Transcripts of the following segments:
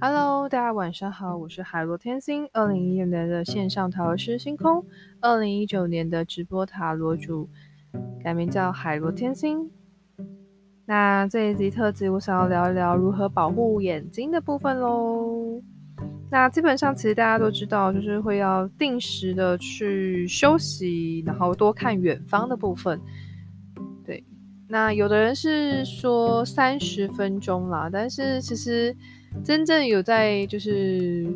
Hello，大家晚上好，我是海螺天星，二零一六年的线上塔罗师星空，二零一九年的直播塔罗主，改名叫海螺天星。那这一集特辑，我想要聊一聊如何保护眼睛的部分喽。那基本上，其实大家都知道，就是会要定时的去休息，然后多看远方的部分。那有的人是说三十分钟啦，但是其实。真正有在就是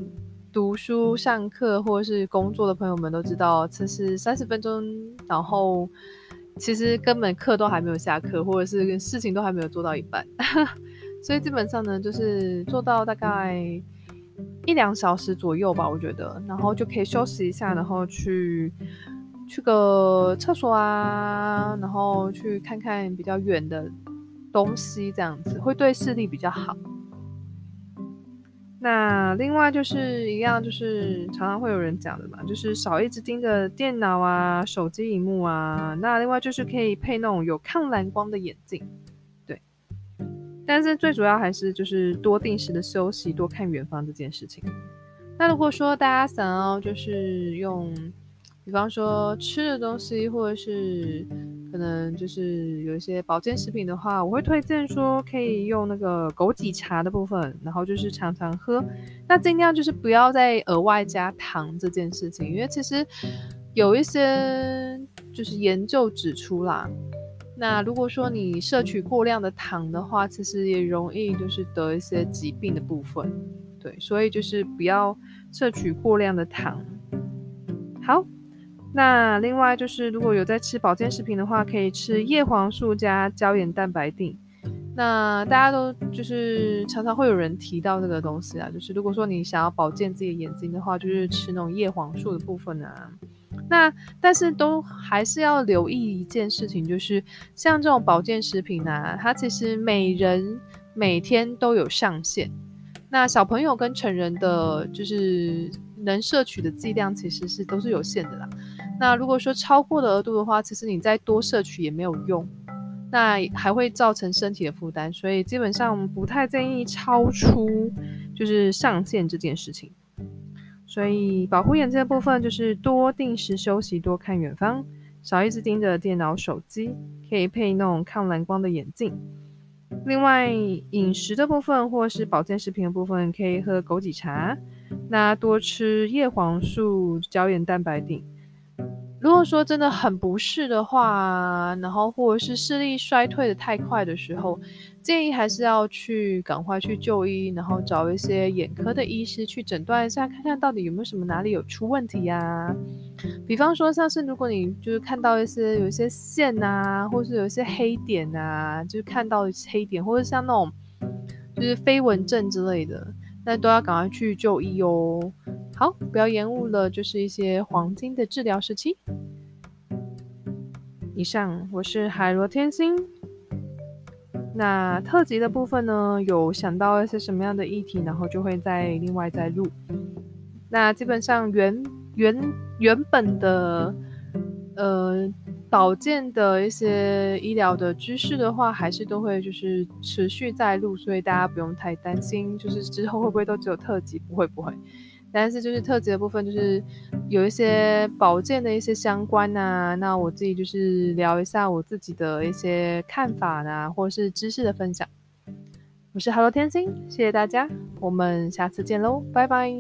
读书、上课或者是工作的朋友们都知道，其实三十分钟，然后其实根本课都还没有下课，或者是事情都还没有做到一半，所以基本上呢，就是做到大概一两小时左右吧，我觉得，然后就可以休息一下，然后去去个厕所啊，然后去看看比较远的东西，这样子会对视力比较好。那另外就是一样，就是常常会有人讲的嘛，就是少一直盯着电脑啊、手机荧幕啊。那另外就是可以配那种有抗蓝光的眼镜，对。但是最主要还是就是多定时的休息，多看远方这件事情。那如果说大家想要就是用，比方说吃的东西，或者是。可能就是有一些保健食品的话，我会推荐说可以用那个枸杞茶的部分，然后就是常常喝。那尽量就是不要再额外加糖这件事情，因为其实有一些就是研究指出啦，那如果说你摄取过量的糖的话，其实也容易就是得一些疾病的部分。对，所以就是不要摄取过量的糖。好。那另外就是，如果有在吃保健食品的话，可以吃叶黄素加胶原蛋白定。那大家都就是常常会有人提到这个东西啊，就是如果说你想要保健自己的眼睛的话，就是吃那种叶黄素的部分啊。那但是都还是要留意一件事情，就是像这种保健食品啊，它其实每人每天都有上限。那小朋友跟成人的就是能摄取的剂量其实是都是有限的啦。那如果说超过的额度的话，其实你再多摄取也没有用，那还会造成身体的负担，所以基本上不太建议超出就是上限这件事情。所以保护眼睛的部分就是多定时休息，多看远方，少一直盯着电脑手机，可以配那种抗蓝光的眼镜。另外饮食的部分或是保健食品的部分，可以喝枸杞茶，那多吃叶黄素胶原蛋白錠。如果说真的很不适的话，然后或者是视力衰退的太快的时候，建议还是要去赶快去就医，然后找一些眼科的医师去诊断一下，看看到底有没有什么哪里有出问题呀。比方说像是如果你就是看到一些有一些线啊，或是有一些黑点啊，就是看到黑点，或者像那种就是飞蚊症之类的，那都要赶快去就医哦。好，不要延误了，就是一些黄金的治疗时期。以上，我是海螺天星。那特辑的部分呢，有想到一些什么样的议题，然后就会再另外再录。那基本上原原原本的呃保健的一些医疗的知识的话，还是都会就是持续在录，所以大家不用太担心，就是之后会不会都只有特辑？不会不会。但是就是特辑的部分，就是有一些保健的一些相关啊，那我自己就是聊一下我自己的一些看法啊，或者是知识的分享。我是 Hello 天星，谢谢大家，我们下次见喽，拜拜。